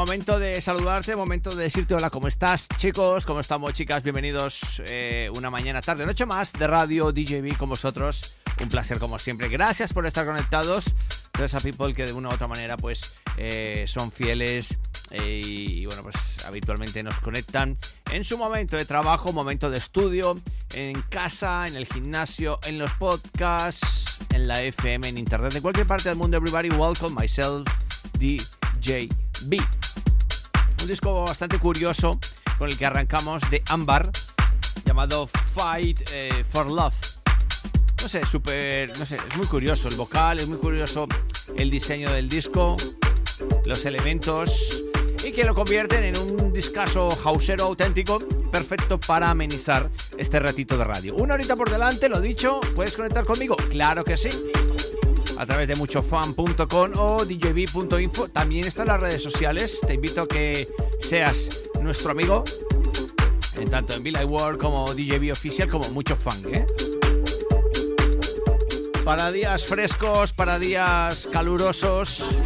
momento de saludarte, momento de decirte hola, ¿cómo estás, chicos? ¿Cómo estamos, chicas? Bienvenidos eh, una mañana, tarde, noche más de Radio DJB con vosotros. Un placer como siempre. Gracias por estar conectados. Todos a people que de una u otra manera pues eh, son fieles eh, y bueno pues habitualmente nos conectan en su momento de trabajo, momento de estudio, en casa, en el gimnasio, en los podcasts, en la FM, en internet, en cualquier parte del mundo. Everybody, welcome myself, DJ B. Un disco bastante curioso con el que arrancamos de Ambar, llamado Fight eh, for Love. No sé, súper, no sé, es muy curioso el vocal, es muy curioso el diseño del disco, los elementos y que lo convierten en un discazo hausero auténtico, perfecto para amenizar este ratito de radio. Una horita por delante, lo dicho, ¿puedes conectar conmigo? Claro que sí a través de muchofan.com o djb.info. También están las redes sociales. Te invito a que seas nuestro amigo, en tanto en Villa World como DJB Oficial, como mucho fan. ¿eh? Para días frescos, para días calurosos,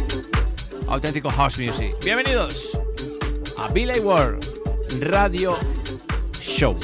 auténtico house music. Bienvenidos a Villa World Radio Show.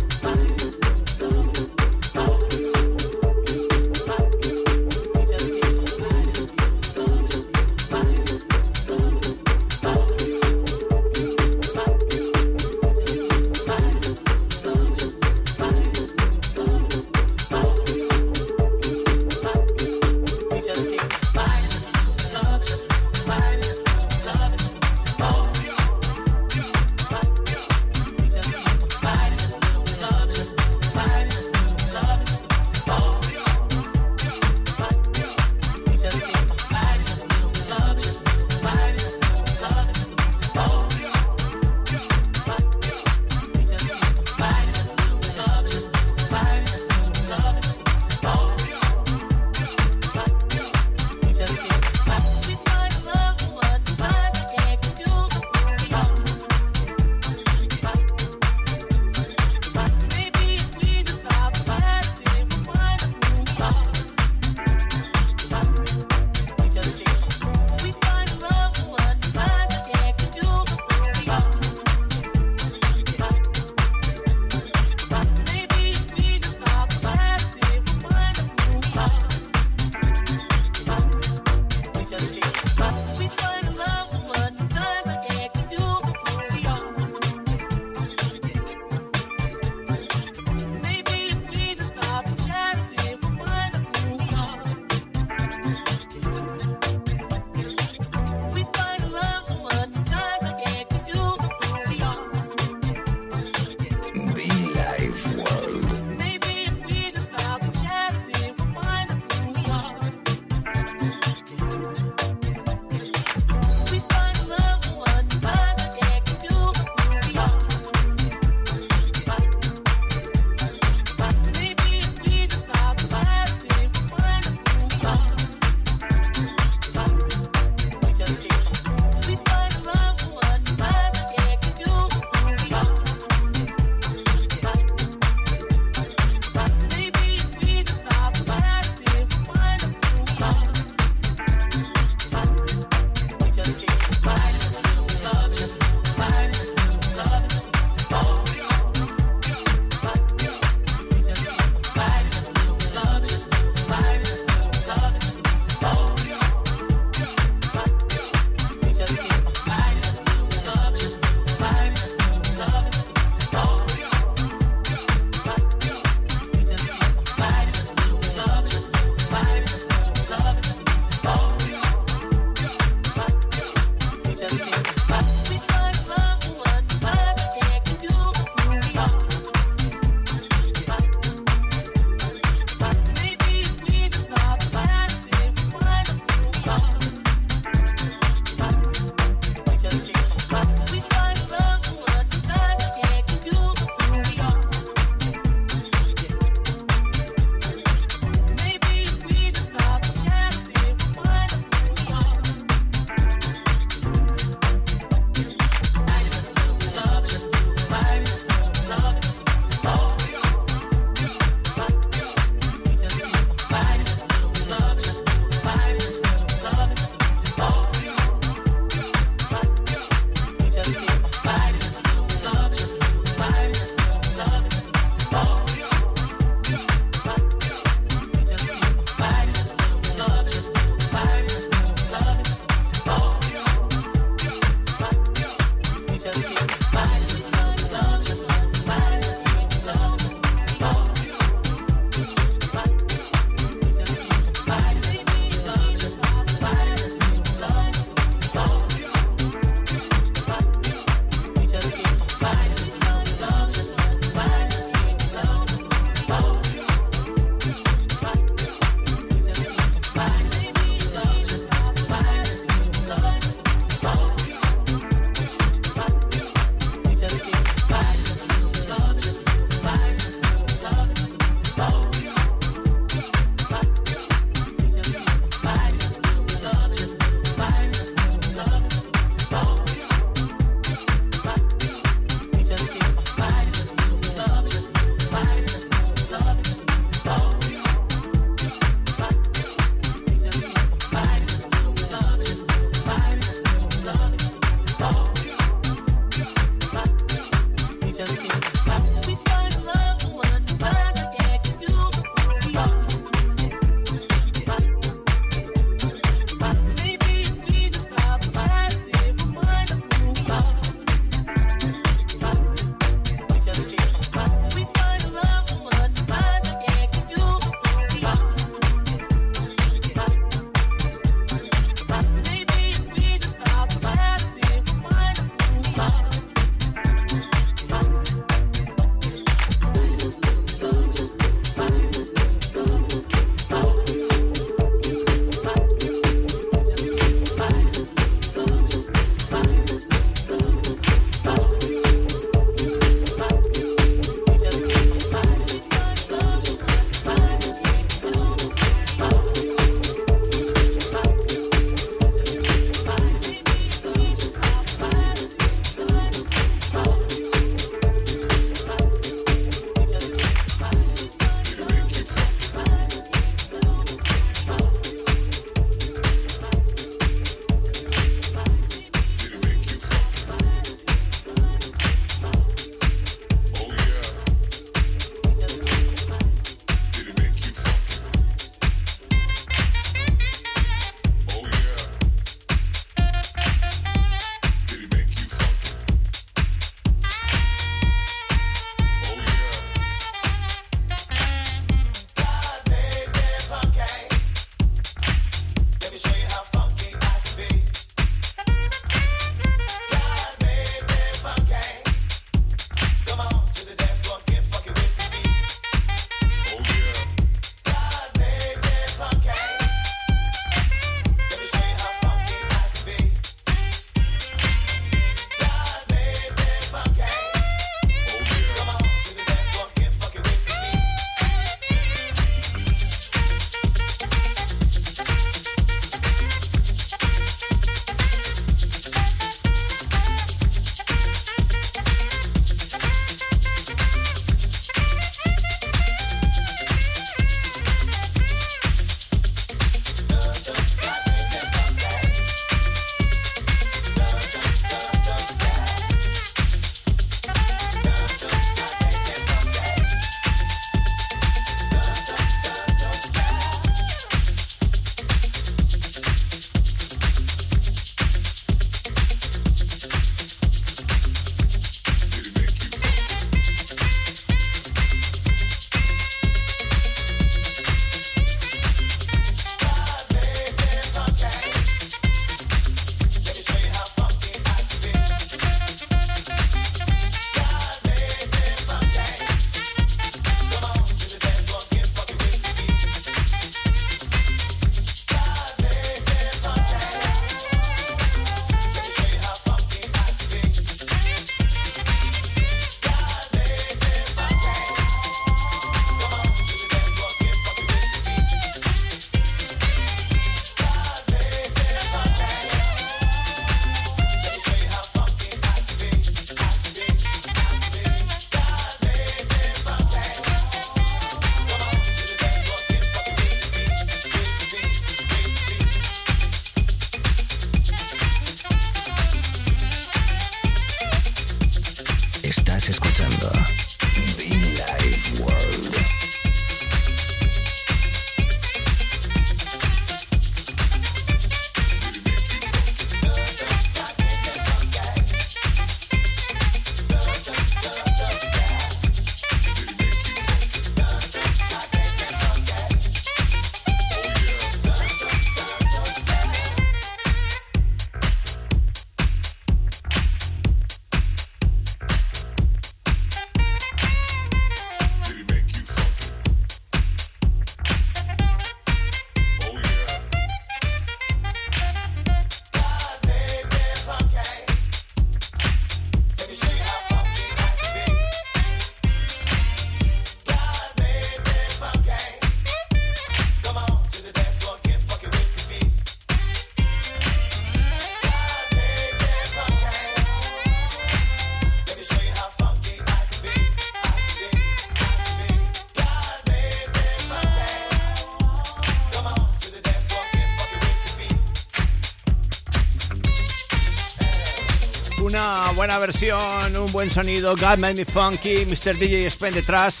Buena versión, un buen sonido. God Made Me Funky, Mr. DJ Spend detrás.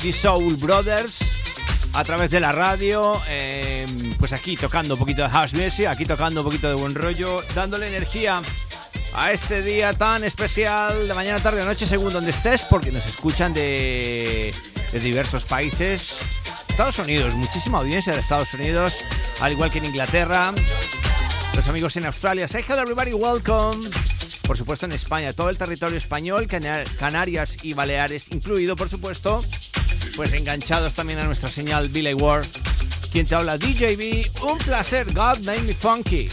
The Soul Brothers a través de la radio. eh, pues aquí tocando un poquito de house music, aquí tocando un poquito de buen rollo, dándole energía a este día tan especial de mañana, tarde o noche, según donde estés, porque nos escuchan de, de diversos países. Estados Unidos, muchísima audiencia de Estados Unidos, al igual que en Inglaterra. Amigos en Australia, say hello everybody, welcome. Por supuesto en España, todo el territorio español, Cana- Canarias y Baleares, incluido por supuesto, pues enganchados también a nuestra señal Billy Ward. Quien te habla DJB, un placer, God made me funky.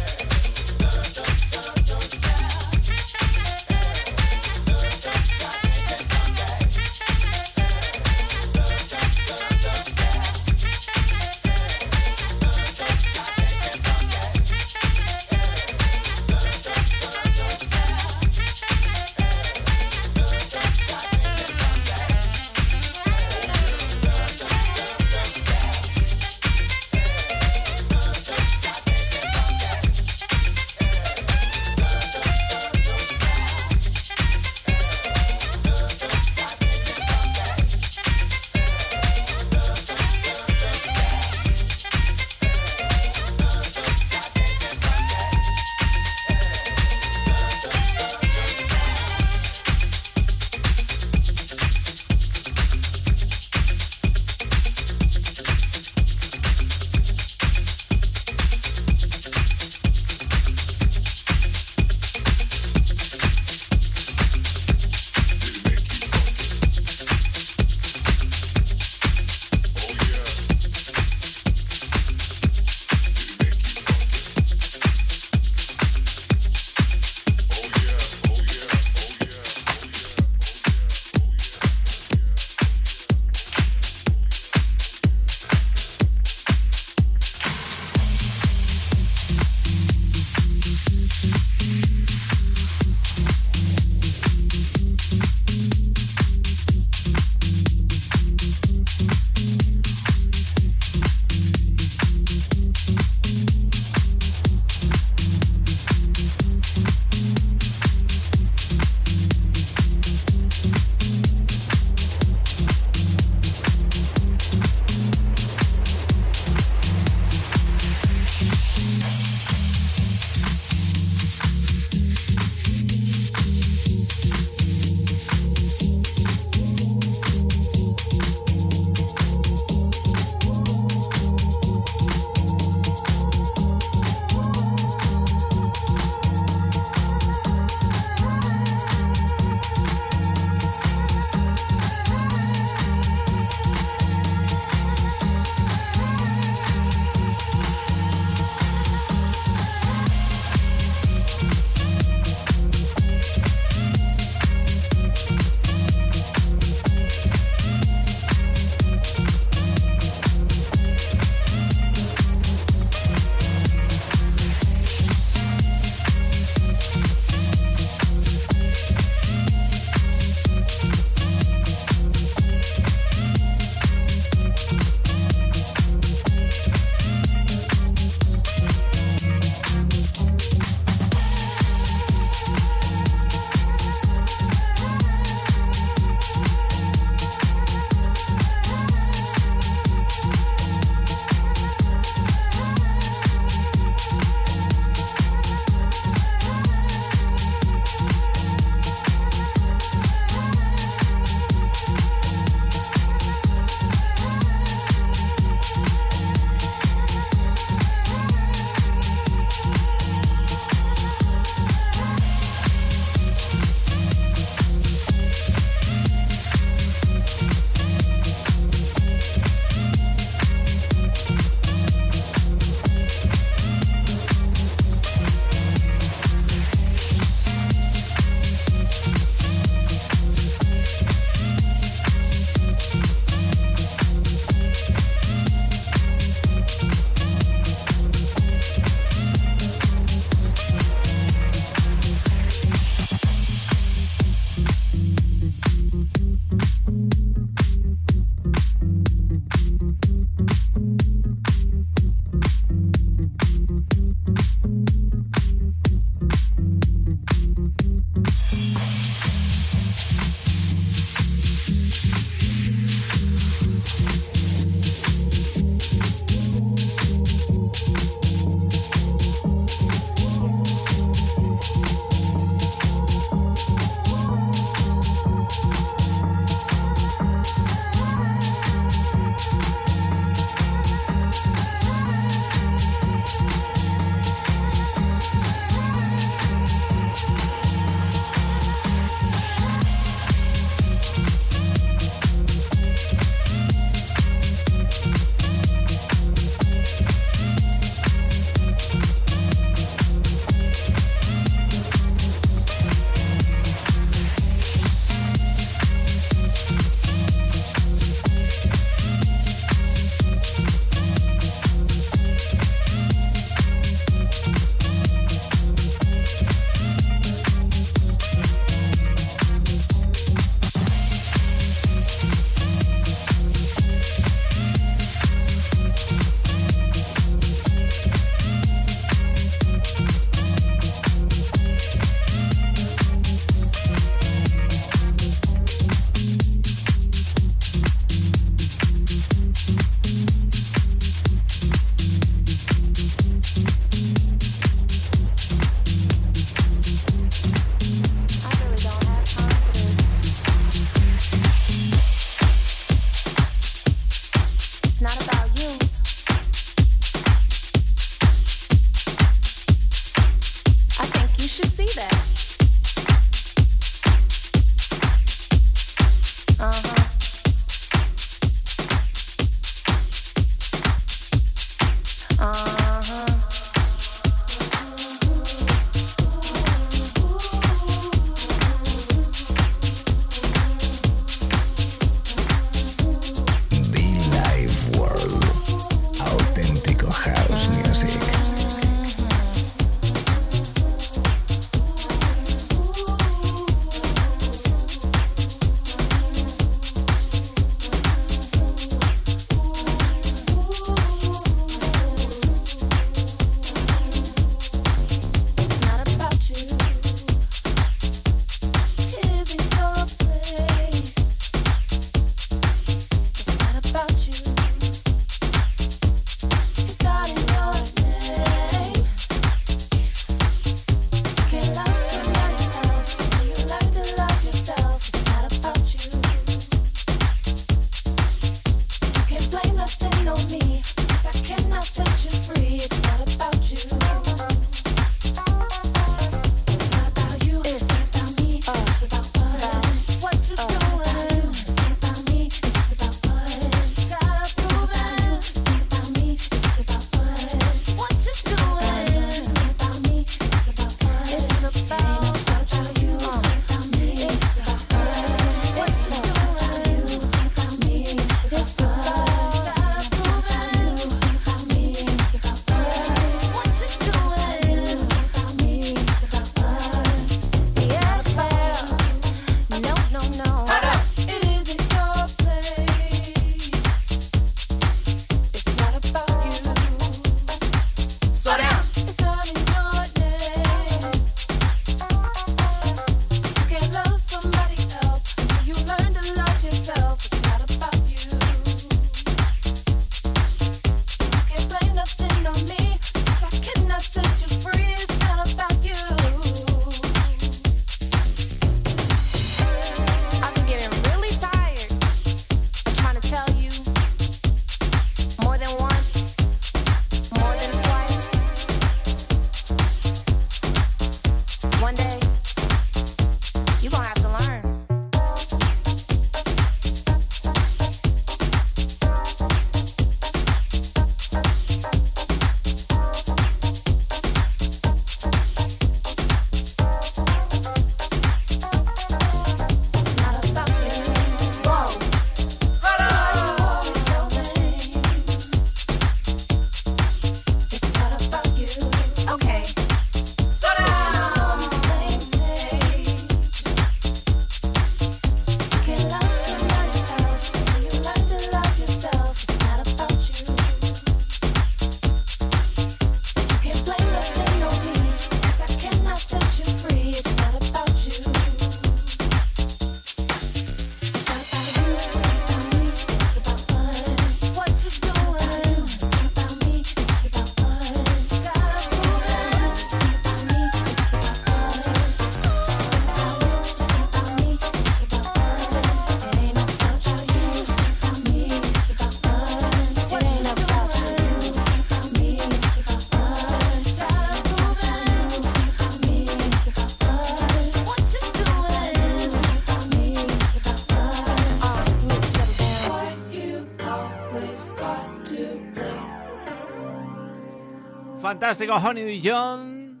Fantástico Honey Dijon.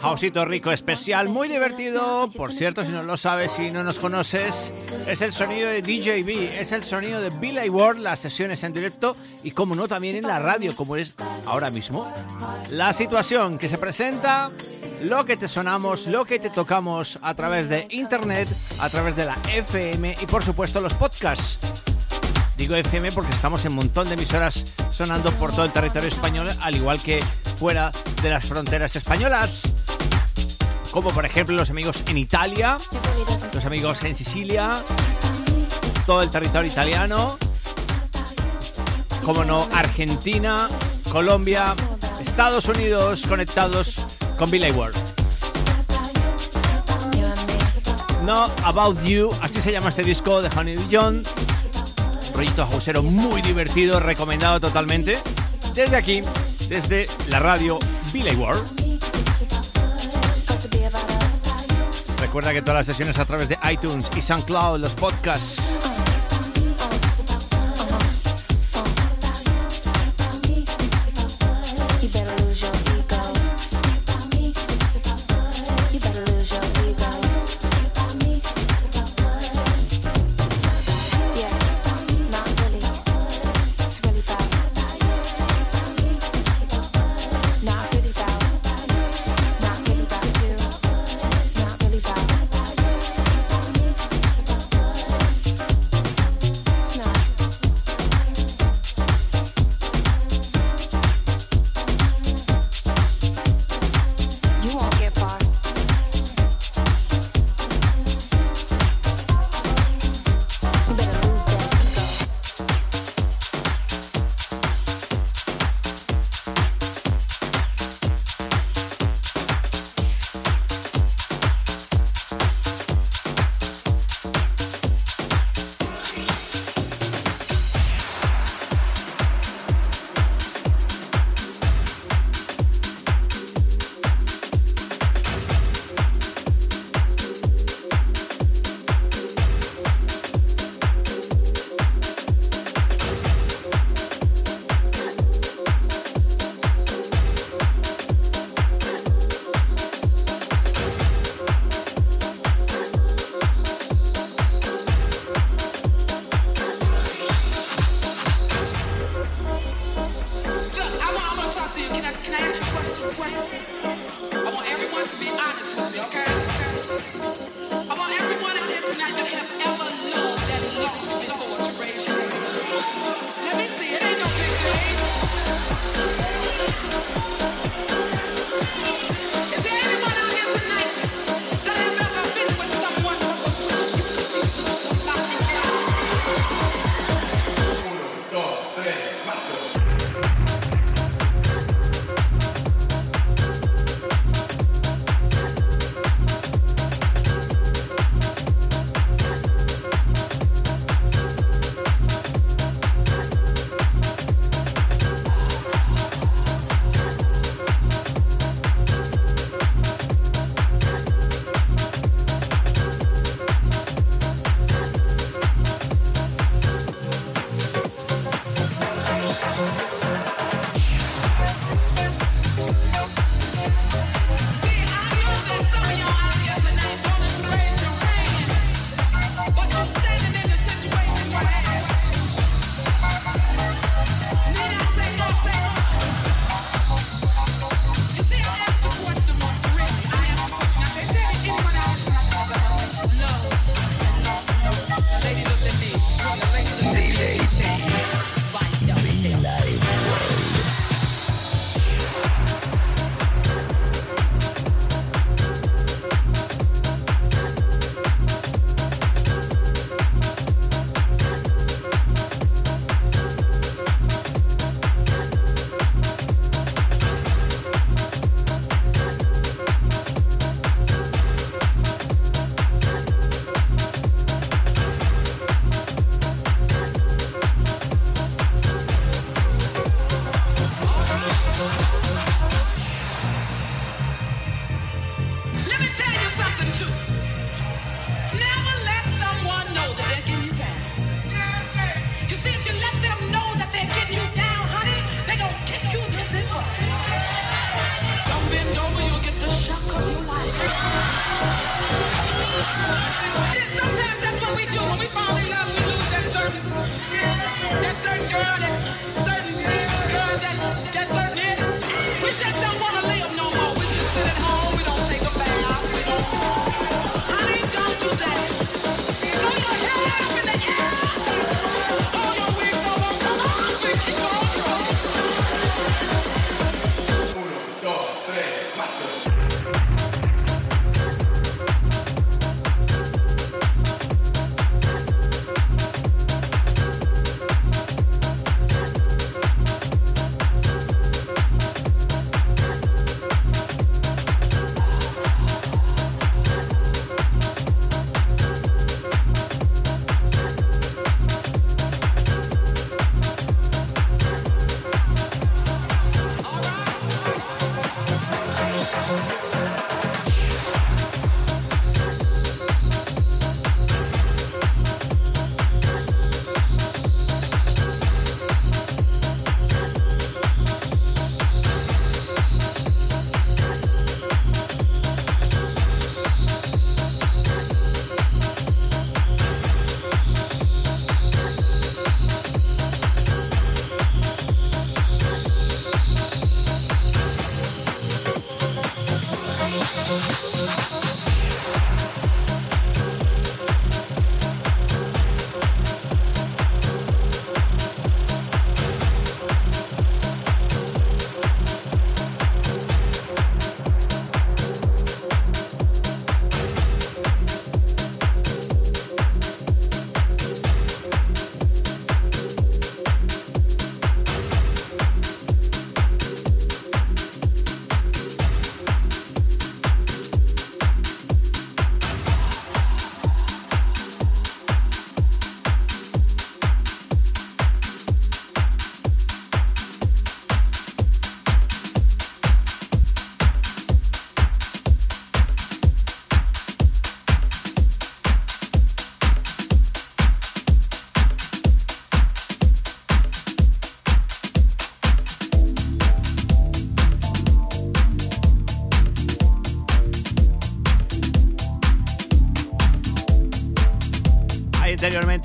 Jausito rico especial, muy divertido. Por cierto, si no lo sabes, y no nos conoces, es el sonido de DJB, es el sonido de Billy Ward, las sesiones en directo y, como no, también en la radio, como es ahora mismo. La situación que se presenta, lo que te sonamos, lo que te tocamos a través de internet, a través de la FM y, por supuesto, los podcasts. Digo FM porque estamos en un montón de emisoras sonando por todo el territorio español, al igual que fuera de las fronteras españolas. Como por ejemplo los amigos en Italia, los amigos en Sicilia, todo el territorio italiano, como no, Argentina, Colombia, Estados Unidos conectados con Billy Ward. No About You, así se llama este disco de Honey Dijon proyecto jausero muy divertido, recomendado totalmente. Desde aquí, desde la radio Billy World. Recuerda que todas las sesiones a través de iTunes y SoundCloud, los podcasts, not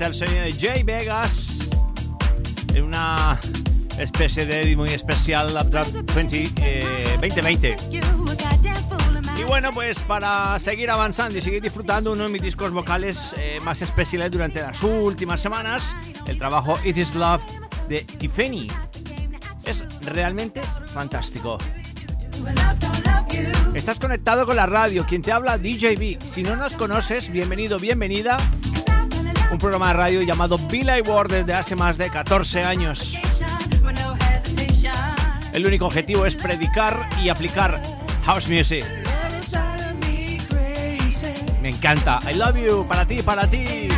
Anteriormente al sonido de Jay Vegas en una especie de muy especial Updraft 20, 2020. Y bueno, pues para seguir avanzando y seguir disfrutando uno de mis discos vocales eh, más especiales durante las últimas semanas, el trabajo It Is Love de Tiffany. Es realmente fantástico. Estás conectado con la radio, quien te habla DJB. Si no nos conoces, bienvenido, bienvenida. Un programa de radio llamado Billy Ward desde hace más de 14 años. El único objetivo es predicar y aplicar house music. Me encanta. I love you. Para ti, para ti.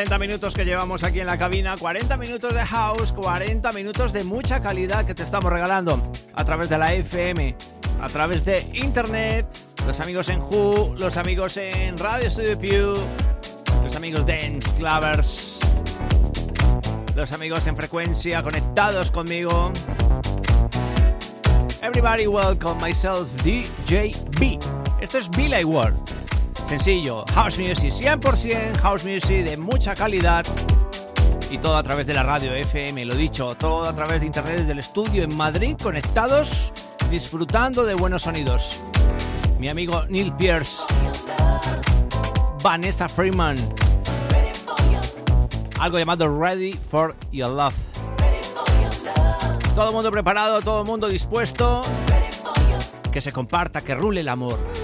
40 minutos que llevamos aquí en la cabina, 40 minutos de house, 40 minutos de mucha calidad que te estamos regalando a través de la FM, a través de internet, los amigos en Who, los amigos en Radio Studio Pew, los amigos de Clavers, los amigos en frecuencia conectados conmigo. Everybody welcome myself DJ B. Esto es Billy World. Sencillo, house music, 100% house music de mucha calidad y todo a través de la radio FM, lo dicho, todo a través de internet desde el estudio en Madrid, conectados, disfrutando de buenos sonidos. Mi amigo Neil Pierce, Vanessa Freeman, algo llamado Ready for Your Love. Todo el mundo preparado, todo el mundo dispuesto. Que se comparta, que rule el amor.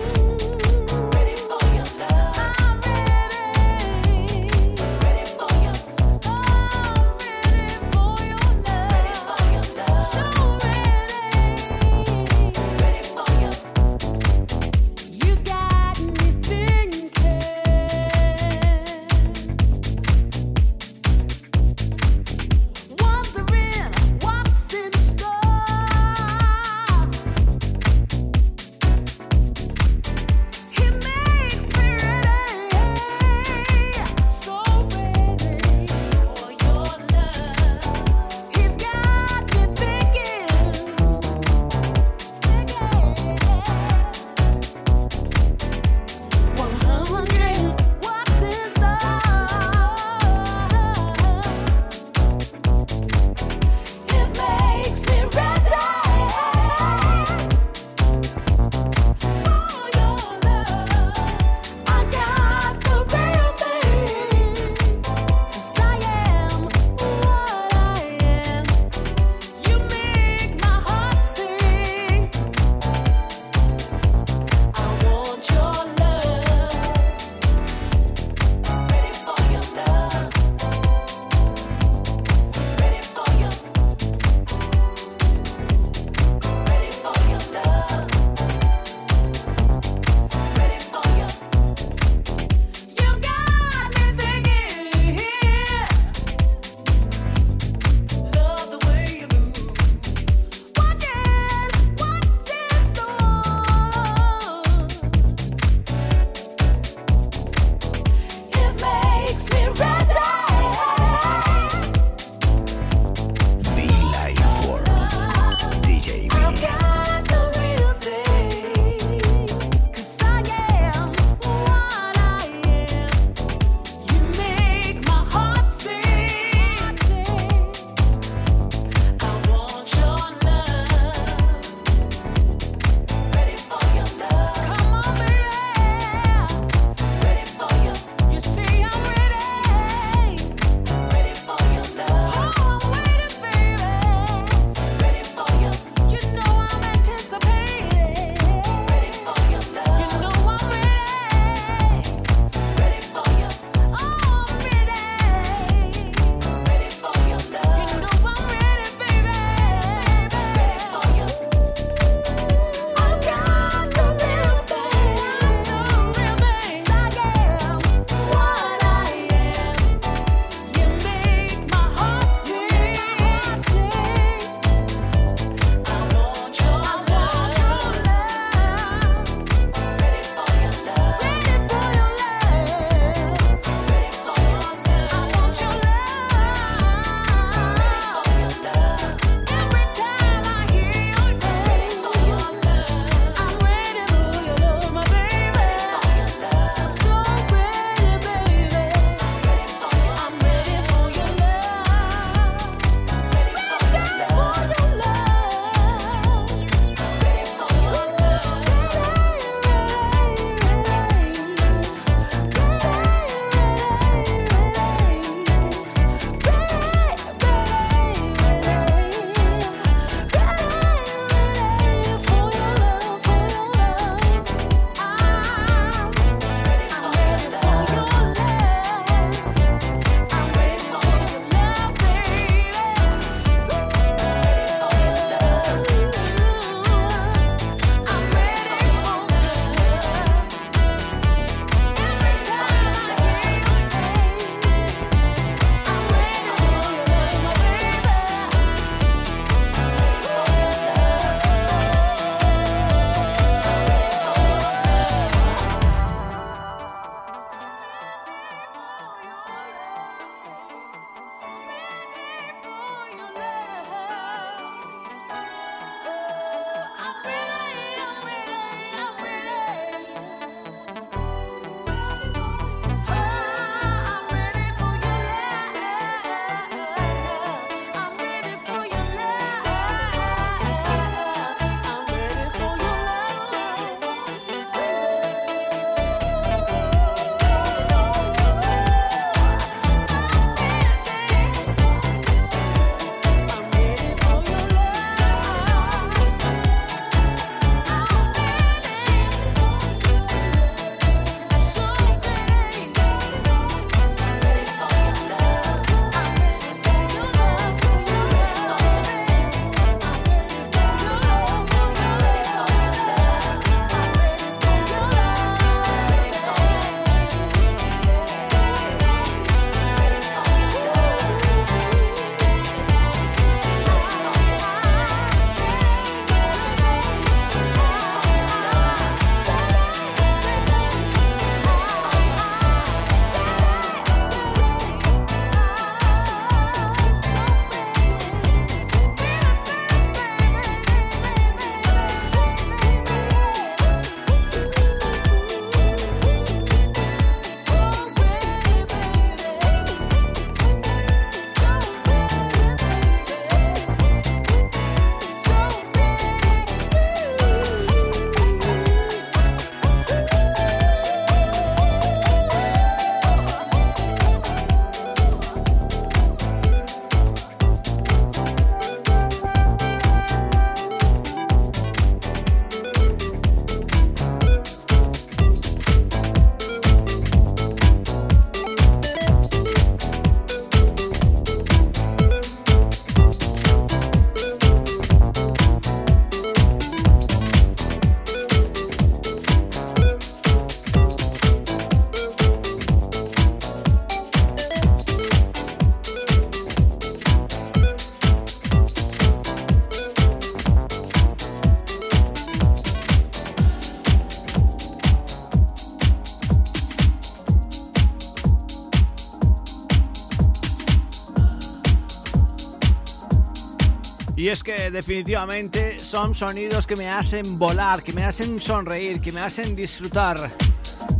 Que definitivamente son sonidos que me hacen volar, que me hacen sonreír, que me hacen disfrutar.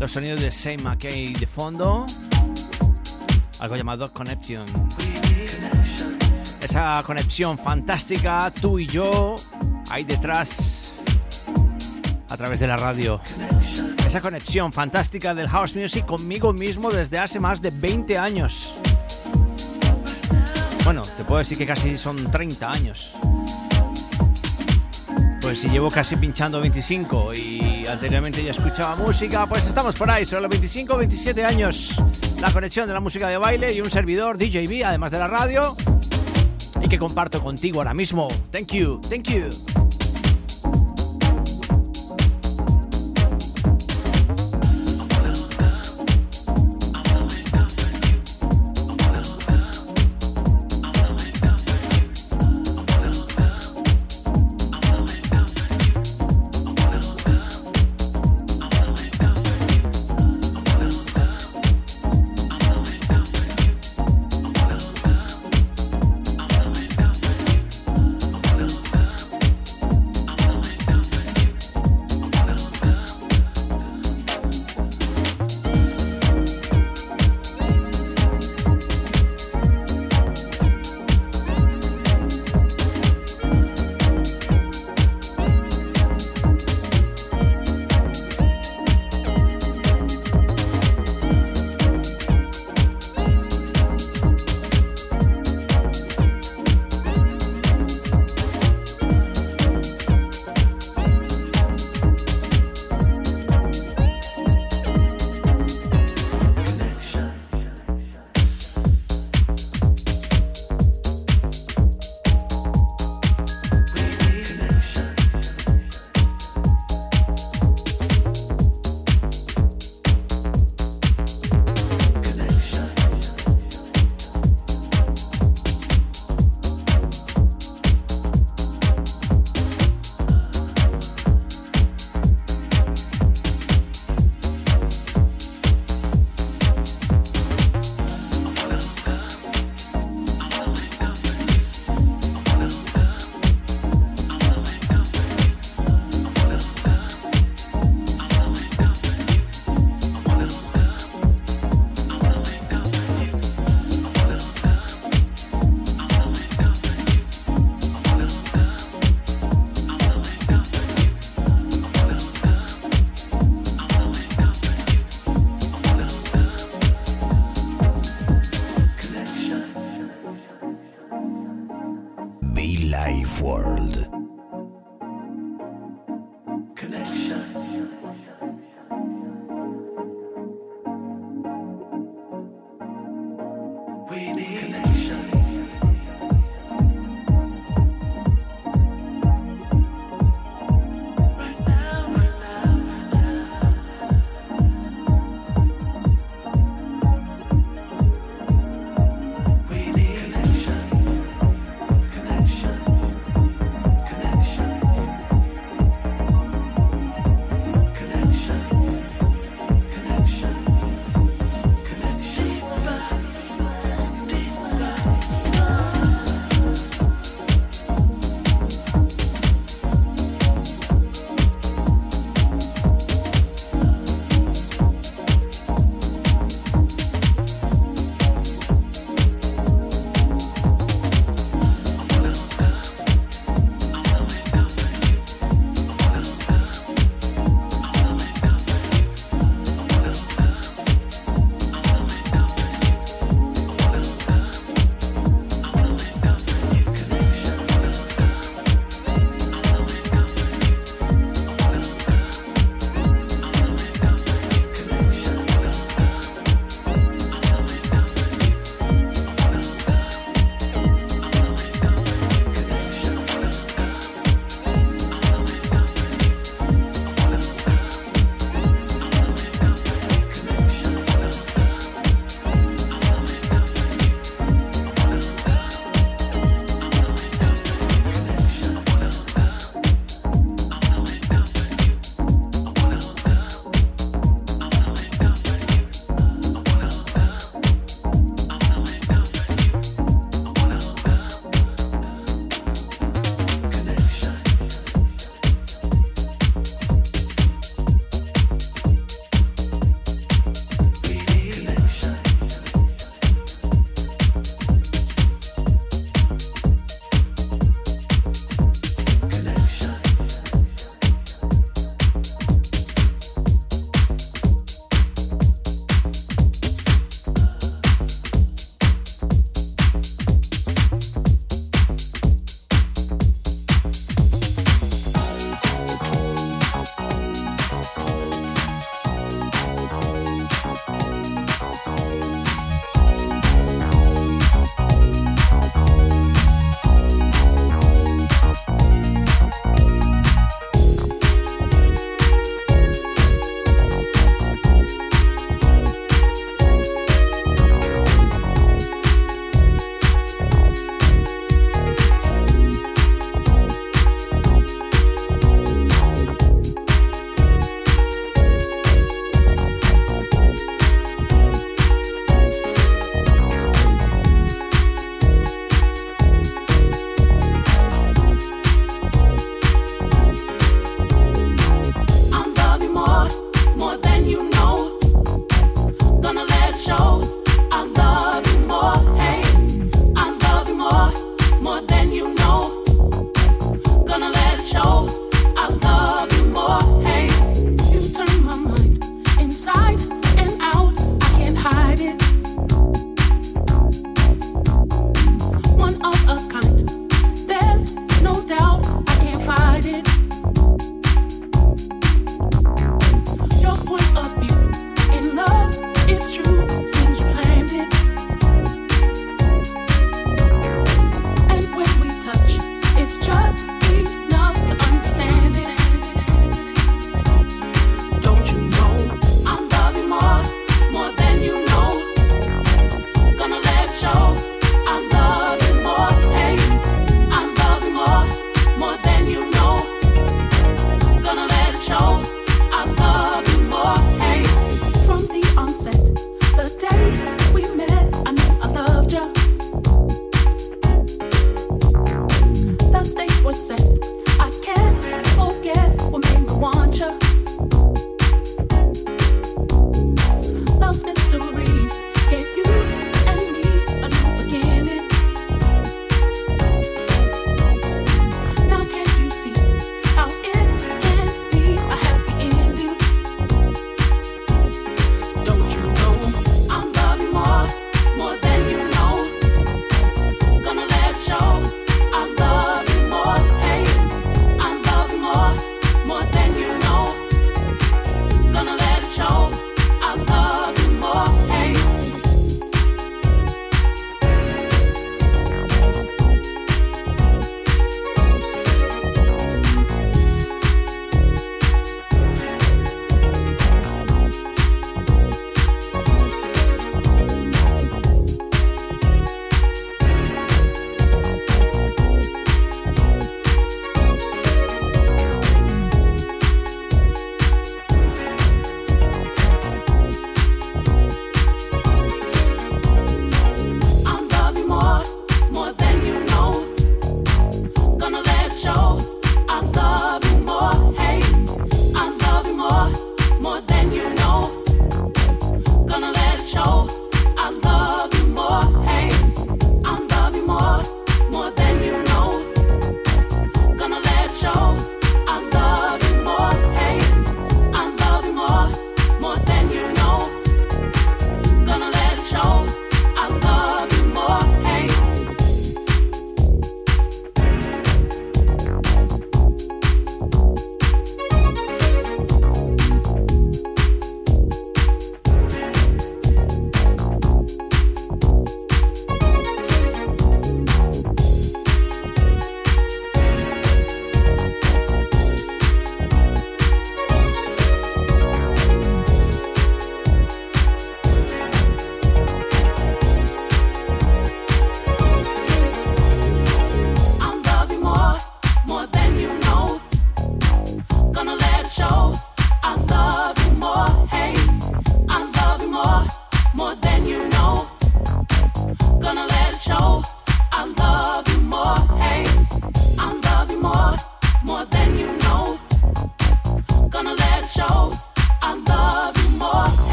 Los sonidos de Saint McKay de fondo, algo llamado Connection. Esa conexión fantástica, tú y yo, ahí detrás, a través de la radio. Esa conexión fantástica del house music conmigo mismo desde hace más de 20 años. Bueno, te puedo decir que casi son 30 años. Pues si llevo casi pinchando 25 y anteriormente ya escuchaba música, pues estamos por ahí, sobre los 25 o 27 años. La conexión de la música de baile y un servidor DJB, además de la radio, y que comparto contigo ahora mismo. Thank you, thank you.